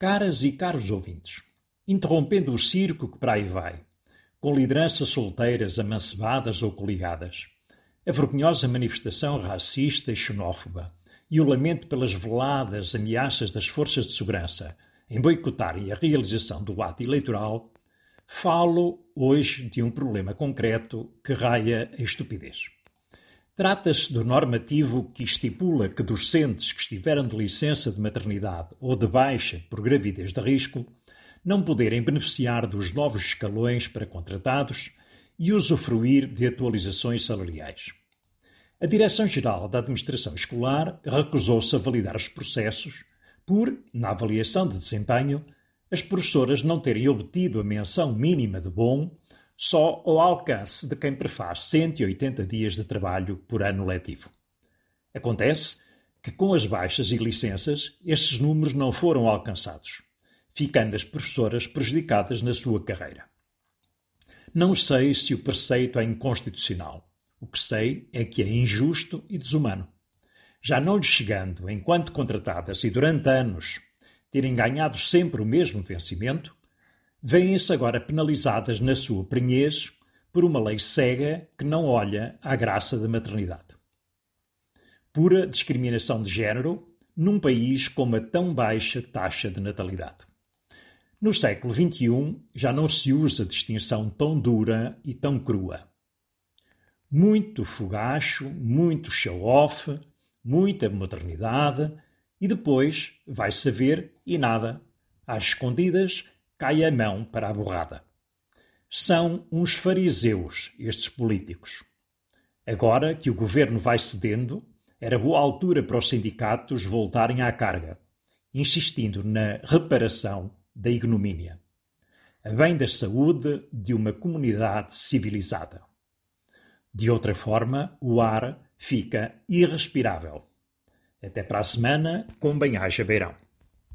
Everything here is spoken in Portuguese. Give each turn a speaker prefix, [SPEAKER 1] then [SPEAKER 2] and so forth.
[SPEAKER 1] Caras e caros ouvintes, interrompendo o circo que para aí vai, com lideranças solteiras amancebadas ou coligadas, a vergonhosa manifestação racista e xenófoba e o lamento pelas veladas ameaças das forças de segurança em boicotarem a realização do ato eleitoral, falo hoje de um problema concreto que raia a estupidez. Trata-se do normativo que estipula que docentes que estiveram de licença de maternidade ou de baixa por gravidez de risco não poderem beneficiar dos novos escalões para contratados e usufruir de atualizações salariais. A Direção-Geral da Administração Escolar recusou-se a validar os processos por, na avaliação de desempenho, as professoras não terem obtido a menção mínima de bom só ao alcance de quem prefaz 180 dias de trabalho por ano letivo. Acontece que, com as baixas e licenças, estes números não foram alcançados, ficando as professoras prejudicadas na sua carreira. Não sei se o preceito é inconstitucional. O que sei é que é injusto e desumano. Já não lhes chegando, enquanto contratadas e durante anos, terem ganhado sempre o mesmo vencimento, vêem-se agora penalizadas na sua prenhez por uma lei cega que não olha à graça da maternidade. Pura discriminação de género num país com uma tão baixa taxa de natalidade. No século XXI já não se usa distinção tão dura e tão crua. Muito fogacho, muito show-off, muita modernidade e depois vai saber e nada. Às escondidas, cai a mão para a borrada. São uns fariseus, estes políticos. Agora que o governo vai cedendo, era boa altura para os sindicatos voltarem à carga, insistindo na reparação da ignomínia, a bem da saúde de uma comunidade civilizada. De outra forma, o ar fica irrespirável. Até para a semana, com bem-aja beirão.